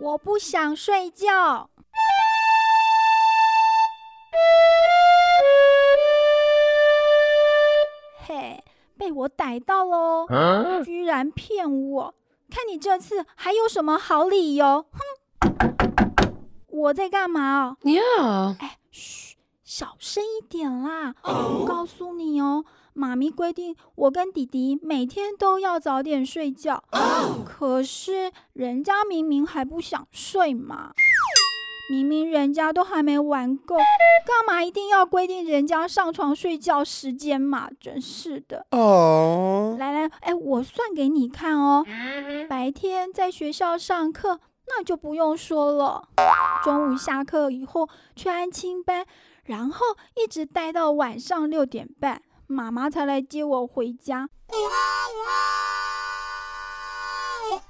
我不想睡觉。嘿，被我逮到喽！居然骗我！看你这次还有什么好理由？哼！我在干嘛哦？哎，嘘，小声一点啦！我告诉你哦，妈咪规定我跟弟弟每天都要早点睡觉。可是人家明明还不想睡嘛。明明人家都还没玩够，干嘛一定要规定人家上床睡觉时间嘛？真是的！哦，来来，哎，我算给你看哦。白天在学校上课，那就不用说了。中午下课以后去安亲班，然后一直待到晚上六点半，妈妈才来接我回家。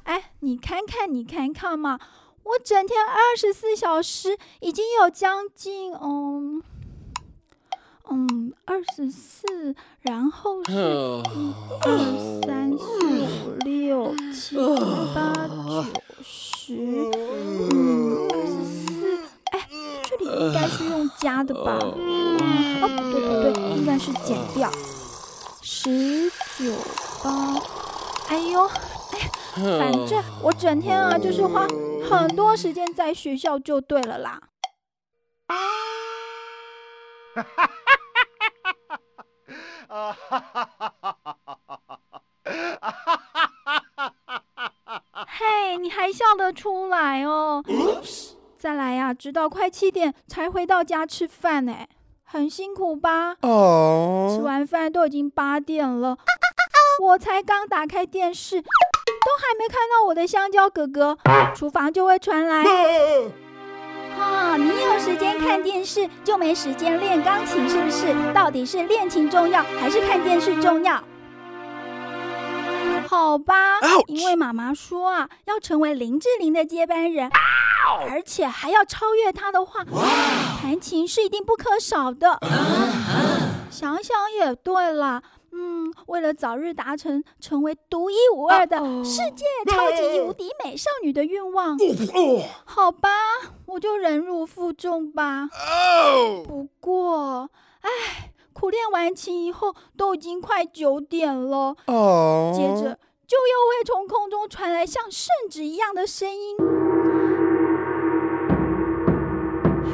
哎，你看看，你看看嘛。我整天二十四小时已经有将近嗯嗯二十四，然后是 一二三四五六七八九十，嗯二十四，哎，这里应该是用加的吧？哦不对不对，应该是减掉，十九八，哎呦哎。反正我整天啊，就是花很多时间在学校就对了啦。哈哈哈哈哈！啊嘿，你还笑得出来哦？再来呀，直到快七点才回到家吃饭呢，很辛苦吧？哦，吃完饭都已经八点了，我才刚打开电视。都还没看到我的香蕉哥哥，厨房就会传来。啊，你有时间看电视，就没时间练钢琴，是不是？到底是练琴重要，还是看电视重要？好吧，因为妈妈说啊，要成为林志玲的接班人，而且还要超越她的话，弹琴是一定不可少的。想想也对了。嗯，为了早日达成成为独一无二的世界超级无敌美少女的愿望，好吧，我就忍辱负重吧。不过，练完琴以后，都已经快九点了。哦，接着就又会从空中传来像圣旨一样的声音，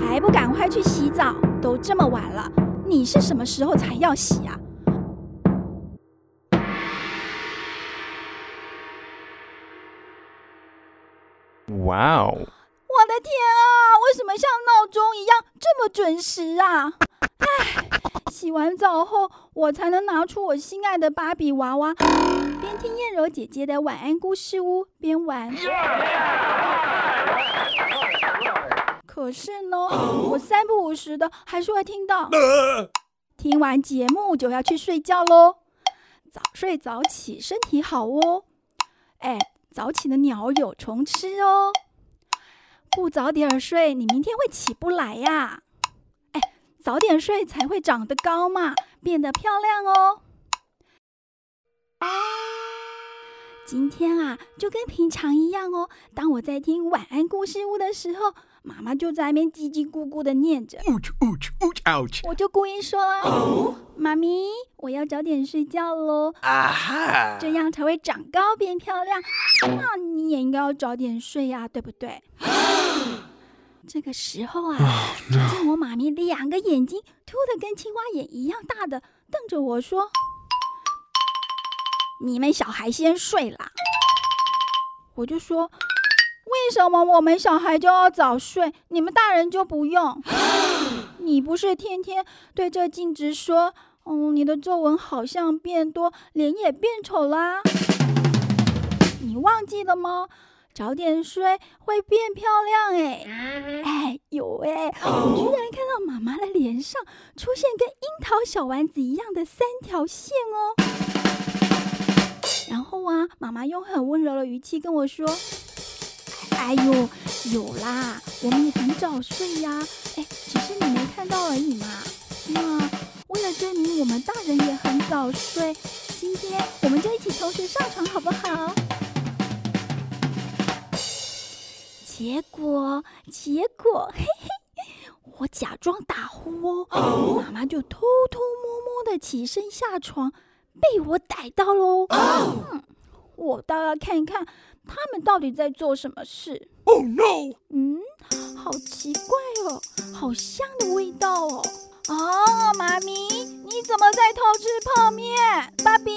还不赶快去洗澡？都这么晚了，你是什么时候才要洗啊？哇哦！我的天啊，为什么像闹钟一样这么准时啊？唉，洗完澡后我才能拿出我心爱的芭比娃娃，边听燕柔姐姐的晚安故事屋边玩。可是呢，我三不五时的还是会听到。听完节目就要去睡觉喽，早睡早起身体好哦。哎。早起的鸟有虫吃哦，不早点睡，你明天会起不来呀。哎，早点睡才会长得高嘛，变得漂亮哦。今天啊，就跟平常一样哦。当我在听晚安故事屋的时候。妈妈就在那边叽叽咕咕的念着，我就故意说：“妈咪，我要早点睡觉喽，这样才会长高变漂亮。那你也应该要早点睡呀，对不对？”这个时候啊，两个眼睛凸的跟青蛙眼一样大的瞪着我说：“你们小孩先睡啦。”我就说。为什么我们小孩就要早睡，你们大人就不用？你不是天天对着镜子说：“嗯，你的皱纹好像变多，脸也变丑啦。”你忘记了吗？早点睡会变漂亮哎！哎，有哎！我居然看到妈妈的脸上出现跟樱桃小丸子一样的三条线哦。然后啊，妈妈用很温柔的语气跟我说。哎呦，有啦，我们也很早睡呀。哎，只是你没看到而已嘛。那为了证明我们大人也很早睡，今天我们就一起同时上床好不好？结果，结果，嘿嘿，我假装打呼哦，妈妈就偷偷摸摸的起身下床，被我逮到喽。嗯，我倒要看一看他们到底在做什么事。Oh no！嗯，好奇怪哦，好香的味道哦。哦，妈咪，你怎么在偷吃泡面？爸比，